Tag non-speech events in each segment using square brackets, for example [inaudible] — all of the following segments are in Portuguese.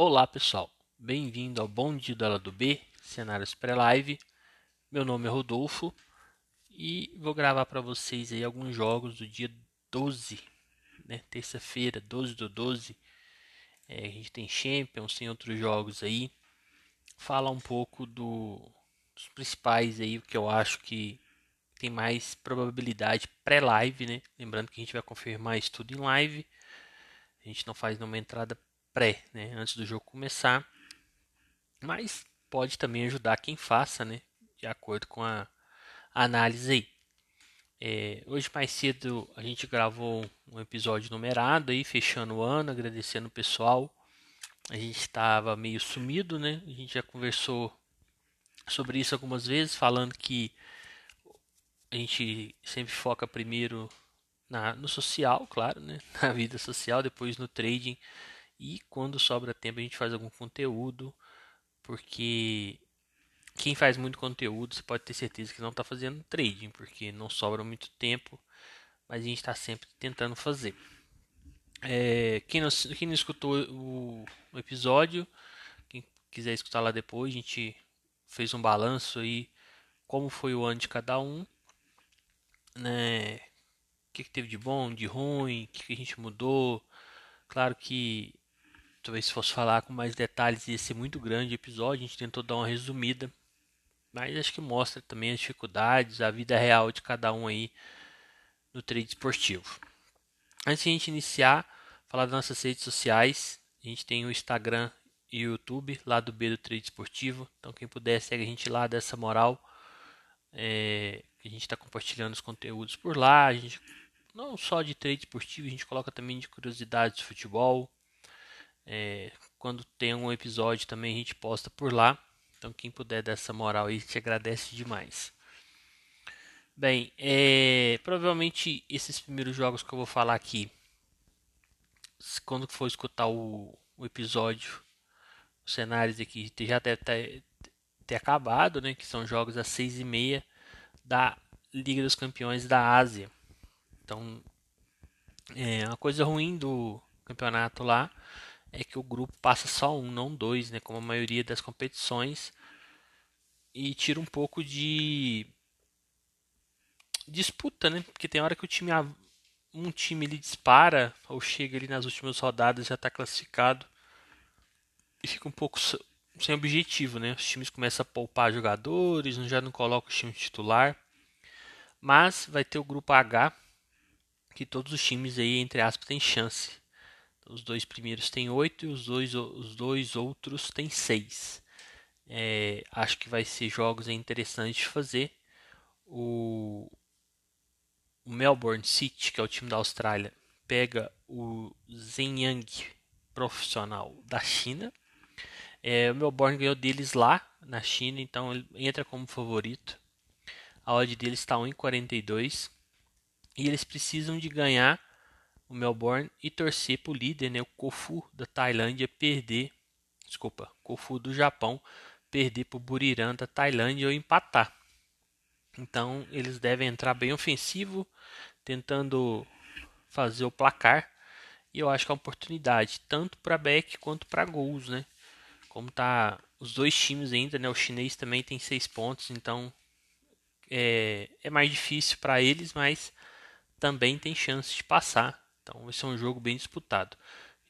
Olá pessoal, bem-vindo ao Bom Dia do Lado B, cenários pré-live. Meu nome é Rodolfo e vou gravar para vocês aí alguns jogos do dia 12, né? terça-feira, 12 do 12. É, a gente tem Champions, tem outros jogos aí. Falar um pouco do, dos principais aí, que eu acho que tem mais probabilidade pré-live, né? Lembrando que a gente vai confirmar isso tudo em live. A gente não faz nenhuma entrada pré, né, antes do jogo começar. Mas pode também ajudar quem faça, né, de acordo com a análise aí. É, hoje mais cedo a gente gravou um episódio numerado aí, fechando o ano, agradecendo o pessoal. A gente estava meio sumido, né? A gente já conversou sobre isso algumas vezes, falando que a gente sempre foca primeiro na, no social, claro, né? [laughs] Na vida social, depois no trading e quando sobra tempo a gente faz algum conteúdo, porque quem faz muito conteúdo você pode ter certeza que não está fazendo trading, porque não sobra muito tempo, mas a gente está sempre tentando fazer. É, quem, não, quem não escutou o, o episódio, quem quiser escutar lá depois, a gente fez um balanço aí, como foi o ano de cada um, né? O que, que teve de bom, de ruim, o que, que a gente mudou. Claro que Talvez se fosse falar com mais detalhes ia ser muito grande o episódio. A gente tentou dar uma resumida. Mas acho que mostra também as dificuldades, a vida real de cada um aí no trade esportivo. Antes de a gente iniciar, falar das nossas redes sociais. A gente tem o Instagram e o YouTube, lá do B do Trade Esportivo. Então quem puder segue a gente lá dessa moral. É, a gente está compartilhando os conteúdos por lá. A gente não só de trade esportivo, a gente coloca também de curiosidades de futebol. É, quando tem um episódio também a gente posta por lá. Então quem puder dar essa moral aí, te agradece demais. Bem, é, provavelmente esses primeiros jogos que eu vou falar aqui, quando for escutar o, o episódio, os cenários aqui já deve ter, ter acabado, né? Que são jogos às seis e meia da Liga dos Campeões da Ásia. Então, é uma coisa ruim do campeonato lá é que o grupo passa só um, não dois, né, como a maioria das competições, e tira um pouco de disputa, né? Porque tem hora que o time um time ele dispara ou chega ali nas últimas rodadas já está classificado e fica um pouco sem objetivo, né? Os times começam a poupar jogadores, já não colocam o time titular. Mas vai ter o grupo H que todos os times aí entre aspas têm chance. Os dois primeiros têm oito e os dois, os dois outros têm seis. É, acho que vai ser jogos interessantes de fazer. O, o, Melbourne City, que é o time da Austrália, pega o Zenyang profissional da China. É, o Melbourne ganhou deles lá na China, então ele entra como favorito. A odd deles está 1,42 e eles precisam de ganhar o Melbourne e torcer para o líder, né, o Kofu da Tailândia, perder, desculpa, Kofu do Japão, perder para o Buriram da Tailândia ou empatar. Então eles devem entrar bem ofensivo, tentando fazer o placar. E eu acho que é uma oportunidade, tanto para back quanto para gols, né? Como tá os dois times ainda, né? O chinês também tem seis pontos, então é, é mais difícil para eles, mas também tem chance de passar. Então vai ser um jogo bem disputado.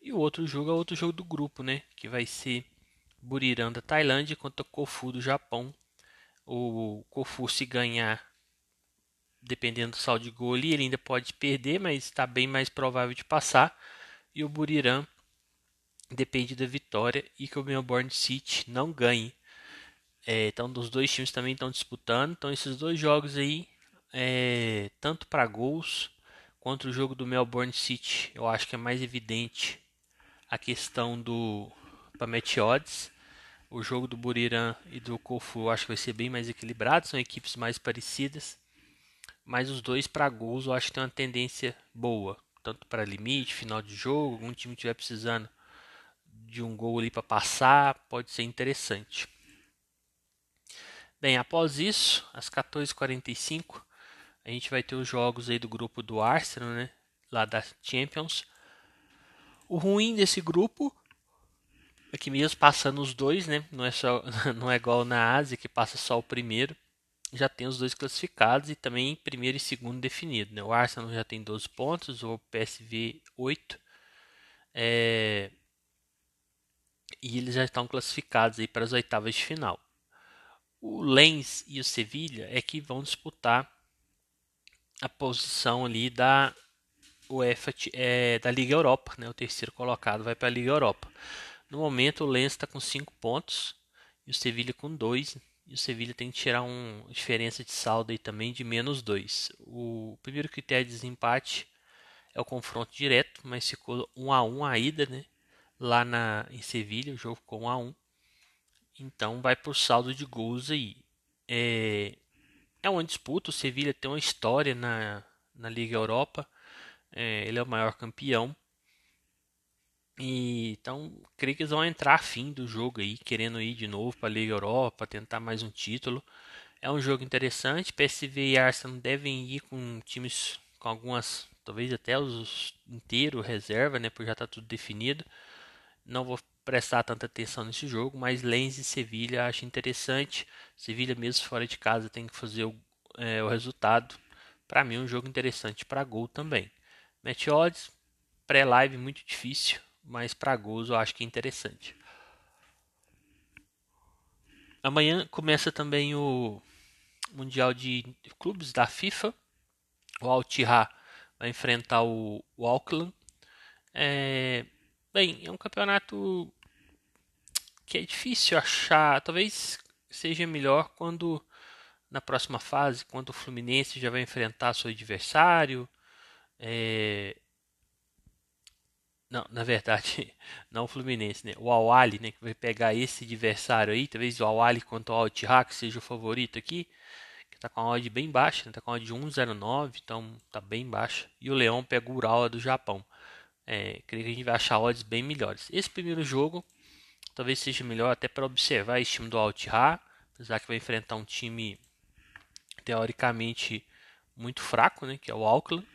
E o outro jogo é outro jogo do grupo, né? Que vai ser Buriram da Tailândia contra Kofu do Japão. O Kofu se ganhar, dependendo do saldo de gol ali, ele ainda pode perder, mas está bem mais provável de passar. E o Buriram depende da vitória e que o Melbourne City não ganhe. É, então, os dois times também estão disputando. Então, esses dois jogos aí, é, tanto para gols Contra o jogo do Melbourne City, eu acho que é mais evidente a questão do Pamet Odds. O jogo do Buriram e do Kofu eu acho que vai ser bem mais equilibrado, são equipes mais parecidas. Mas os dois para gols eu acho que tem uma tendência boa, tanto para limite, final de jogo, algum time estiver precisando de um gol ali para passar, pode ser interessante. Bem, após isso, às 14h45, a gente vai ter os jogos aí do grupo do Arsenal, né? Lá da Champions. O ruim desse grupo Aqui mesmo passando os dois, né? Não é, só, [laughs] não é igual na Ásia que passa só o primeiro. Já tem os dois classificados e também primeiro e segundo definido. Né? O Arsenal já tem 12 pontos, o PSV 8. É... E eles já estão classificados aí para as oitavas de final. O Lens e o Sevilha é que vão disputar a posição ali da UEFA é, da Liga Europa, né? O terceiro colocado vai para a Liga Europa. No momento o Lens está com 5 pontos e o Sevilha com 2. E o Sevilha tem que tirar uma diferença de saldo aí também de menos 2. O primeiro critério de desempate é o confronto direto, mas ficou 1 a 1 a ida, né? Lá na em Sevilha, o jogo ficou 1 a 1. Então vai por saldo de gols aí. É, é uma disputa, o Sevilha tem uma história na, na Liga Europa. É, ele é o maior campeão. E, então, creio que eles vão entrar fim do jogo aí, querendo ir de novo para a Liga Europa, tentar mais um título. É um jogo interessante. PSV e Arsenal devem ir com times com algumas, talvez até os inteiro reserva, né, porque já está tudo definido. Não vou prestar tanta atenção nesse jogo, mas Lens e Sevilha acho interessante. Sevilha mesmo fora de casa tem que fazer o, é, o resultado. Para mim, é um jogo interessante para gol também. Match odds pré-live muito difícil mas para gols eu acho que é interessante. Amanhã começa também o Mundial de Clubes da FIFA. O Al-Tihar vai enfrentar o, o Auckland. É, bem, é um campeonato que é difícil achar. Talvez seja melhor quando na próxima fase, quando o Fluminense já vai enfrentar seu adversário. É, não, na verdade, [laughs] não o Fluminense, né? O Awali, né? Que vai pegar esse adversário aí. Talvez o Awali contra o Altihak seja o favorito aqui. Que tá com a odd bem baixa, né? Tá com a odd de 1,09, então tá bem baixa. E o Leão pega o Urawa do Japão. É, creio que a gente vai achar odds bem melhores. Esse primeiro jogo talvez seja melhor até para observar esse time do Altihak. Apesar que vai enfrentar um time teoricamente muito fraco, né? Que é o Auckland.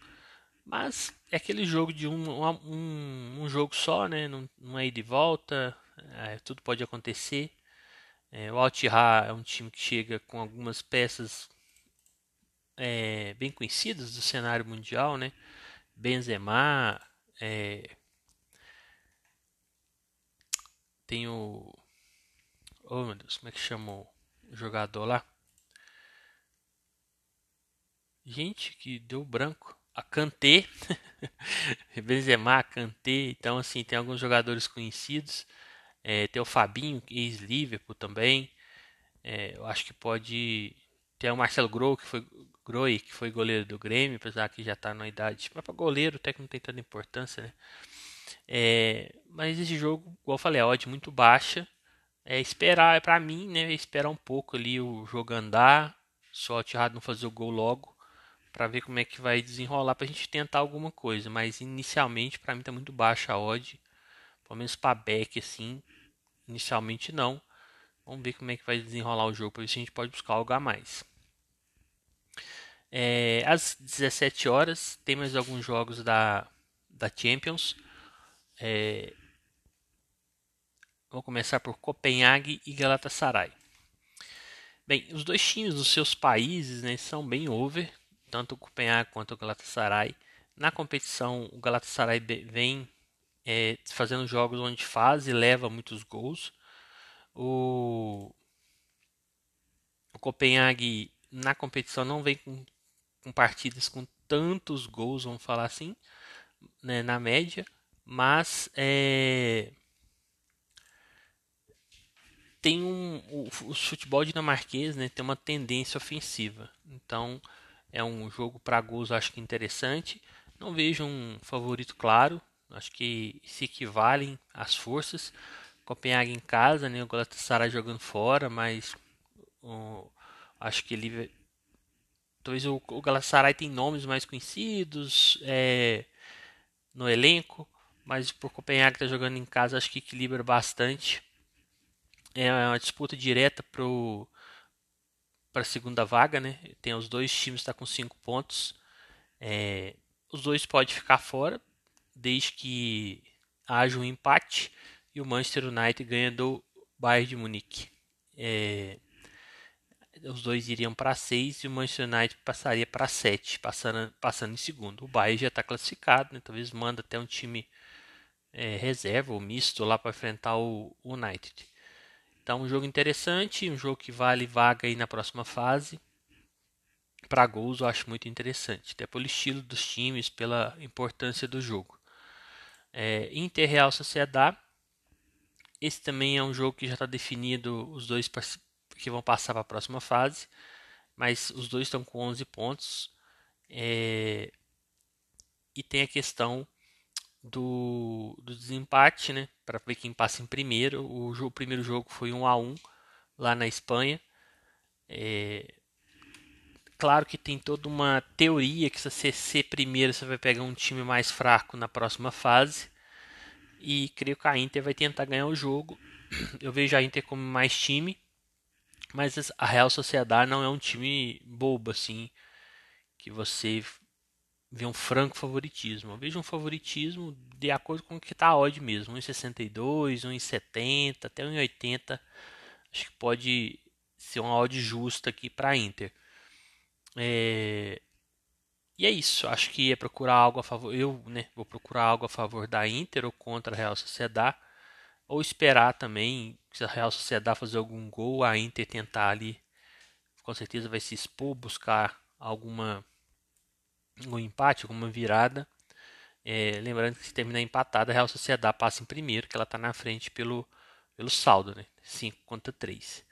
Mas é aquele jogo de um, um, um jogo só, né? Não, não é ida e volta, é, tudo pode acontecer. É, o Al-Tihar é um time que chega com algumas peças é, bem conhecidas do cenário mundial, né? Benzema, é, tem o... Oh meu Deus, como é que chamou o jogador lá? Gente, que deu branco. A Kanté, [laughs] Benzema, Kanté, então assim, tem alguns jogadores conhecidos, é, tem o Fabinho, ex-Liverpool também, é, eu acho que pode, tem o Marcelo Groi, que foi, Groi, que foi goleiro do Grêmio, apesar que já está na idade, mas para goleiro até que não tem tanta importância, né? É, mas esse jogo, igual eu falei, a odd muito baixa, é esperar, para mim, né, esperar um pouco ali o jogo andar, só o Tirado não fazer o gol logo, para ver como é que vai desenrolar para a gente tentar alguma coisa. Mas inicialmente para mim está muito baixa a odd, pelo menos para back assim, inicialmente não. Vamos ver como é que vai desenrolar o jogo para ver se a gente pode buscar algo a mais. É, às 17 horas tem mais alguns jogos da, da Champions. É, vou começar por Copenhague e Galatasaray. Bem, os dois times dos seus países né, são bem over tanto o Copenhague quanto o Galatasaray. Na competição, o Galatasaray vem é, fazendo jogos onde faz e leva muitos gols. O, o Copenhague na competição não vem com, com partidas com tantos gols, vamos falar assim, né, na média, mas é, tem um o, o futebol dinamarquês né, tem uma tendência ofensiva. Então, é um jogo para gols, acho que interessante. Não vejo um favorito claro. Acho que se equivalem as forças. Copenhague em casa, né? O Galatasaray jogando fora, mas acho que ele talvez o, o Galatasaray tem nomes mais conhecidos é, no elenco, mas por Copenhague estar tá jogando em casa, acho que equilibra bastante. É uma disputa direta pro para a segunda vaga, né? Tem os dois times está com cinco pontos. É, os dois podem ficar fora, desde que haja um empate e o Manchester United ganha do Bayern de Munique. É, os dois iriam para 6 e o Manchester United passaria para 7, passando, passando em segundo. O Bayern já está classificado, né? talvez manda até um time é, reserva ou misto lá para enfrentar o United. Então, um jogo interessante, um jogo que vale vaga aí na próxima fase. Para gols, eu acho muito interessante, até pelo estilo dos times, pela importância do jogo. É, Inter Real Sociedade. Esse também é um jogo que já está definido os dois que vão passar para a próxima fase, mas os dois estão com 11 pontos. É, e tem a questão do, do desempate, né? Para ver quem passa em primeiro. O, o, primeiro jogo foi 1 a 1 lá na Espanha. É, claro que tem toda uma teoria que se você ser primeiro você vai pegar um time mais fraco na próxima fase. E creio que a Inter vai tentar ganhar o jogo. Eu vejo a Inter como mais time, mas a Real Sociedade não é um time bobo assim que você vê um franco favoritismo. Eu vejo um favoritismo de acordo com o que está a odd mesmo. 1,62, 1,70, até 1,80. Acho que pode ser uma odd justa aqui para a Inter. É... E é isso. Acho que é procurar algo a favor. Eu né, vou procurar algo a favor da Inter ou contra a Real Sociedade. Ou esperar também, se a Real Sociedade fazer algum gol, a Inter tentar ali. Com certeza vai se expor, buscar alguma um empate, alguma virada. É, lembrando que se terminar empatada, a Real Sociedade passa em primeiro, que ela está na frente pelo, pelo saldo, né? 5 contra 3.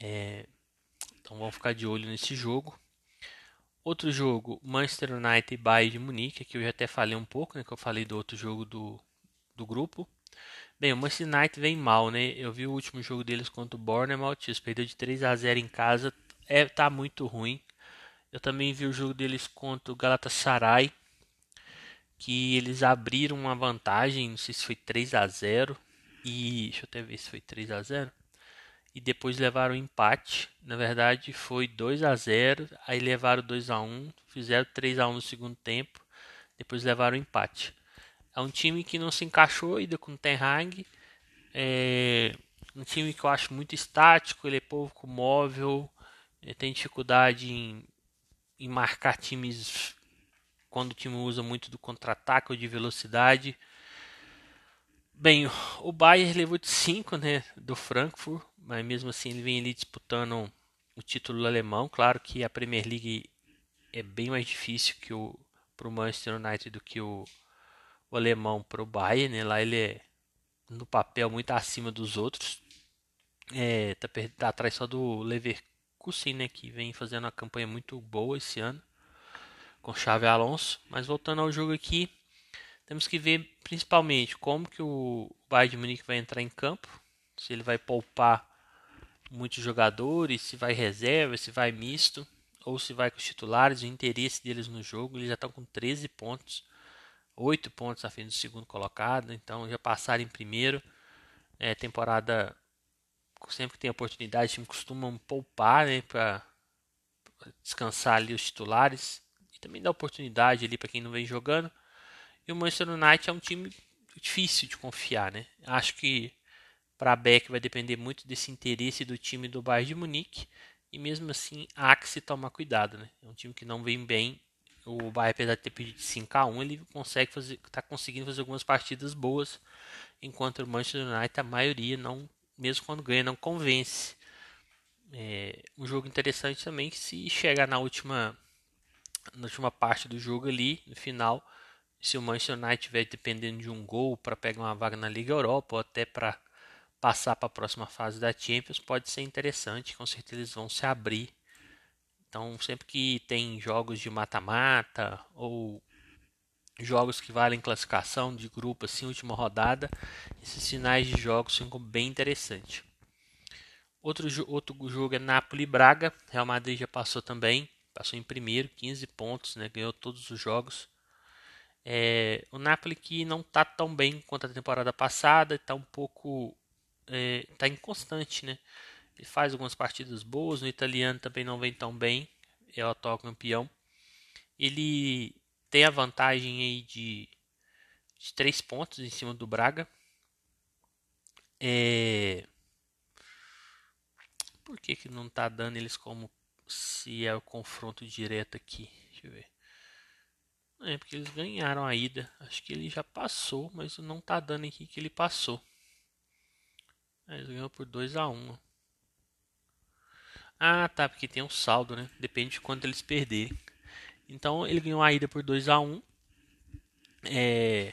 É, então vamos ficar de olho nesse jogo. Outro jogo, Manchester United e Bayern de Munique, que eu já até falei um pouco, né, que eu falei do outro jogo do, do grupo. Bem, o Manchester United vem mal, né? Eu vi o último jogo deles contra o Bournemouth, eles perdeu de 3 a 0 em casa, é tá muito ruim. Eu também vi o jogo deles contra o Galatasaray, que eles abriram uma vantagem, não sei se foi 3 a 0 e deixa eu até ver se foi 3 a 0 e depois levaram empate. Na verdade, foi 2 a 0 aí levaram 2 a 1 fizeram 3 a 1 no segundo tempo, depois levaram empate. É um time que não se encaixou ainda com o Ten Hag. É um time que eu acho muito estático, ele é pouco móvel, tem dificuldade em em marcar times quando o time usa muito do contra-ataque ou de velocidade. Bem, o Bayern levou de 5 né, do Frankfurt, mas mesmo assim ele vem ali disputando o título alemão. Claro que a Premier League é bem mais difícil que o para o Manchester United do que o, o alemão para o Bayern. Né? Lá ele é no papel muito acima dos outros. É, tá, tá atrás só do Leverkusen Kusin, né, que vem fazendo uma campanha muito boa esse ano com Chave Alonso. Mas voltando ao jogo aqui, temos que ver principalmente como que o Bayern de Munique vai entrar em campo, se ele vai poupar muitos jogadores, se vai reserva, se vai misto ou se vai com os titulares, o interesse deles no jogo. Eles já estão com 13 pontos, 8 pontos à frente do segundo colocado, então já passaram em primeiro. É, temporada sempre que tem oportunidade, o time costuma poupar, né, para descansar ali os titulares e também dá oportunidade ali para quem não vem jogando. E o Manchester United é um time difícil de confiar, né? Acho que para Beck vai depender muito desse interesse do time do Bayern de Munique e mesmo assim há que se tomar cuidado, né? É um time que não vem bem. O Bayern, apesar de ter pedido 5 a 1 ele consegue fazer, está conseguindo fazer algumas partidas boas, enquanto o Manchester United a maioria não mesmo quando ganha, não convence. É um jogo interessante também que se chegar na última, na última parte do jogo ali, no final, se o Manchester United estiver dependendo de um gol para pegar uma vaga na Liga Europa ou até para passar para a próxima fase da Champions, pode ser interessante, com certeza eles vão se abrir. Então, sempre que tem jogos de mata-mata ou jogos que valem classificação de grupo assim, última rodada, esses sinais de jogos ficam bem interessantes. Outro, outro jogo é Napoli Braga, Real Madrid já passou também, passou em primeiro, 15 pontos, né, ganhou todos os jogos. É, o Napoli que não está tão bem quanto a temporada passada, está um pouco é, tá inconstante, né? Ele faz algumas partidas boas, no italiano também não vem tão bem, é o atual campeão. Ele tem a vantagem aí de, de 3 pontos em cima do Braga. É... Por que, que não tá dando eles como se é o confronto direto aqui? Deixa eu ver. É porque eles ganharam a ida. Acho que ele já passou, mas não tá dando aqui que ele passou. É, eles ganhou por 2 a 1 um. Ah, tá, porque tem um saldo, né? Depende de quanto eles perderem. Então ele ganhou a ida por 2 a 1 é,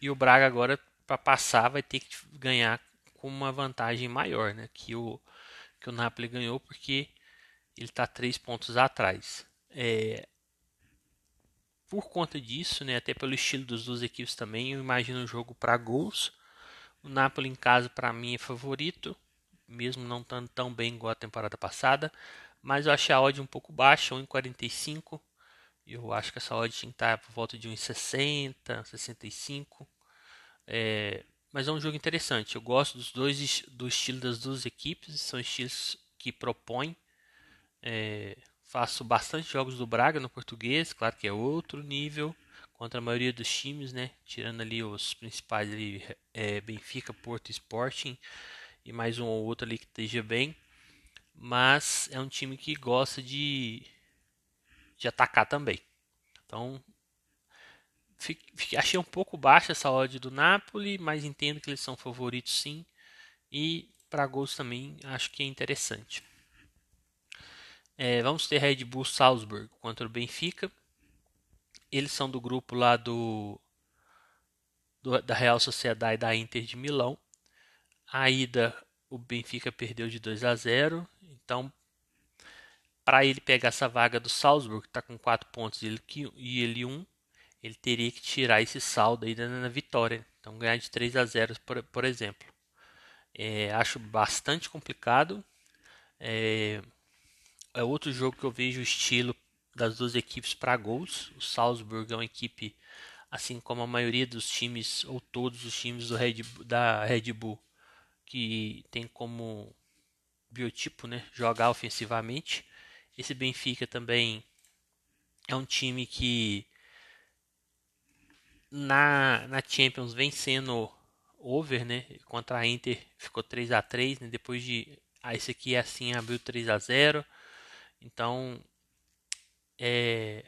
E o Braga agora, para passar, vai ter que ganhar com uma vantagem maior, né? Que o, que o Napoli ganhou, porque ele está 3 pontos atrás. É, por conta disso, né, até pelo estilo das duas equipes também, eu imagino o jogo para gols. O Napoli em casa para mim é favorito, mesmo não estando tão bem igual a temporada passada, mas eu achei a odd um pouco baixa, 1,45. Eu acho que essa odd estar por volta de 1,60, 65. É, mas é um jogo interessante. Eu gosto dos dois do estilo das duas equipes, são estilos que propõem é, Faço bastante jogos do Braga no português, claro que é outro nível contra a maioria dos times, né? Tirando ali os principais ali, é, Benfica, Porto, Sporting e mais um ou outro ali que esteja bem. Mas é um time que gosta de, de atacar também. Então achei um pouco baixa essa odd do Napoli, mas entendo que eles são favoritos sim. E para gols também acho que é interessante. É, vamos ter Red Bull Salzburg contra o Benfica. Eles são do grupo lá do, do da Real Sociedade da Inter de Milão. A ida o Benfica perdeu de 2 a 0. Então, para ele pegar essa vaga do Salzburg, que está com 4 pontos e ele 1, um, ele teria que tirar esse saldo aí na, vitória. Então, ganhar de 3 a 0, por, por exemplo. É, acho bastante complicado. É, é outro jogo que eu vejo o estilo das duas equipes para gols. O Salzburg é uma equipe, assim como a maioria dos times, ou todos os times do Red, da Red Bull, que tem como biotipo né, jogar ofensivamente. Esse Benfica também é um time que na, na Champions vem sendo over, né? Contra a Inter ficou 3 a 3 né? Depois de. Ah, esse aqui é assim, abriu 3 a 0 então, é,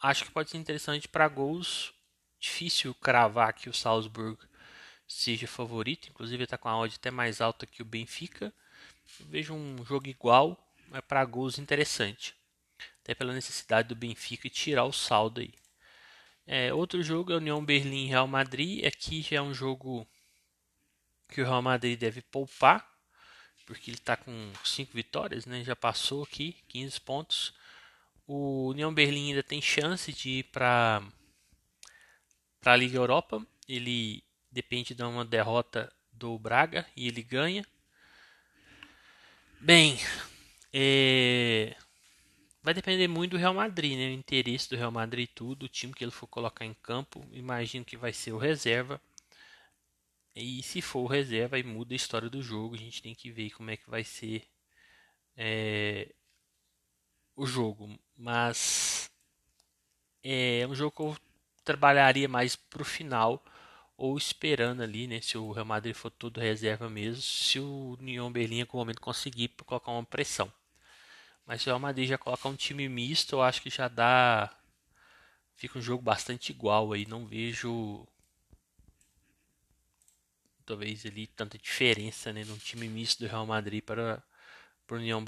acho que pode ser interessante para gols. Difícil cravar que o Salzburg seja favorito, inclusive está com a odd até mais alta que o Benfica. Eu vejo um jogo igual, mas para gols interessante. Até pela necessidade do Benfica tirar o saldo aí. É, outro jogo é União Berlim Real Madrid. Aqui já é um jogo que o Real Madrid deve poupar porque ele está com 5 vitórias, né? já passou aqui 15 pontos. O União Berlim ainda tem chance de ir para a Liga Europa. Ele depende de uma derrota do Braga e ele ganha. Bem, é... vai depender muito do Real Madrid, né? O interesse do Real Madrid tudo, o time que ele for colocar em campo, imagino que vai ser o reserva. E se for reserva, aí muda a história do jogo. A gente tem que ver como é que vai ser é, o jogo. Mas é um jogo que eu trabalharia mais pro final ou esperando ali, né, se o Real Madrid for todo reserva mesmo, se o União Berlim em algum momento conseguir colocar uma pressão. Mas se o Real Madrid já colocar um time misto, eu acho que já dá fica um jogo bastante igual aí, não vejo talvez ali tanta diferença né, no time misto do Real Madrid para, para, o, União,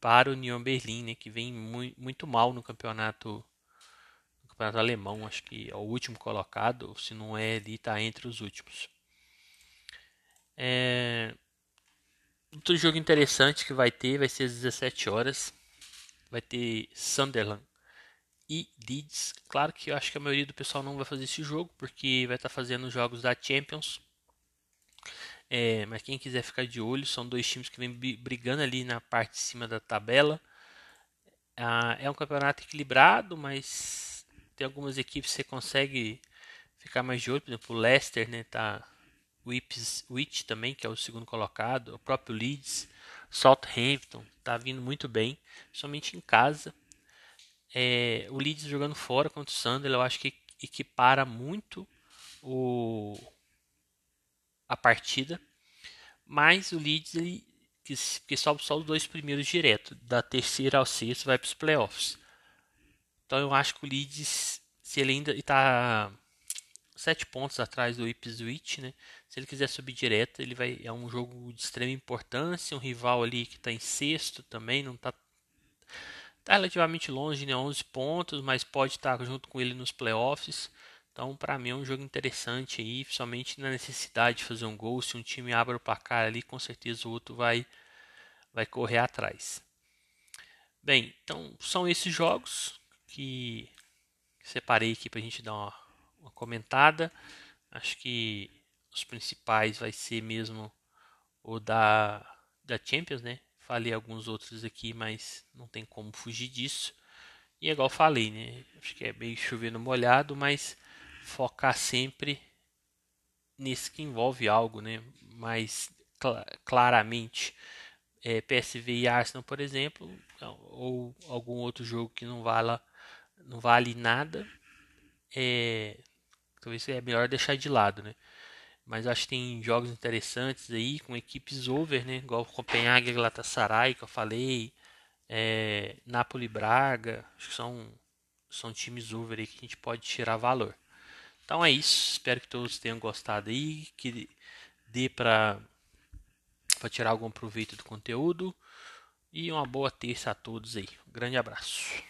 para o União Berlim, né, que vem muito, mal no campeonato, campeonato alemão, acho que é o último colocado, se não é ali, está entre os últimos. É... Outro jogo interessante que vai ter vai ser às 17 horas. Vai ter Sunderland e Leeds. Claro que eu acho que a maioria do pessoal não vai fazer esse jogo porque vai estar fazendo jogos da Champions. É, mas quem quiser ficar de olho, são dois times que vêm brigando ali na parte de cima da tabela. Ah, é um campeonato equilibrado, mas tem algumas equipes que você consegue ficar mais de olho. Por exemplo, o Leicester, né, tá, o Ipswich também, que é o segundo colocado, o próprio Leeds, Southampton, está vindo muito bem, somente em casa. É, o Leeds jogando fora contra o Sunderland, eu acho que equipara muito o a partida. Mas o Leeds, ele, que, que sobe só os dois primeiros direto. Da terceira ao sexto vai para os playoffs. Então eu acho que o Leeds, se ele ainda está sete pontos atrás do Ipswich, né? Se ele quiser subir direto, ele vai é um jogo de extrema importância, um rival ali que está em sexto também, não está tá relativamente longe, né? 11 pontos, mas pode estar tá junto com ele nos playoffs. Então, para mim é um jogo interessante aí, principalmente na necessidade de fazer um gol. Se um time abre o placar ali, com certeza o outro vai, vai correr atrás. Bem, então são esses jogos que separei aqui para a gente dar uma, uma comentada. Acho que os principais vai ser mesmo o da, da Champions, né? Falei alguns outros aqui, mas não tem como fugir disso. E é igual falei, né? Acho que é meio chovendo molhado, mas focar sempre nisso que envolve algo, né? Mais cl claramente é, PSV e Arsenal, por exemplo, ou algum outro jogo que não vale, não vale nada, é, talvez é melhor deixar de lado, né? Mas acho que tem jogos interessantes aí com equipes over, né? Igual Copenhague, Galatasaray, que eu falei, é, Napoli, Braga, acho que são são times over aí que a gente pode tirar valor. Então é isso. Espero que todos tenham gostado aí, que dê para tirar algum proveito do conteúdo. E uma boa terça a todos aí. Um grande abraço.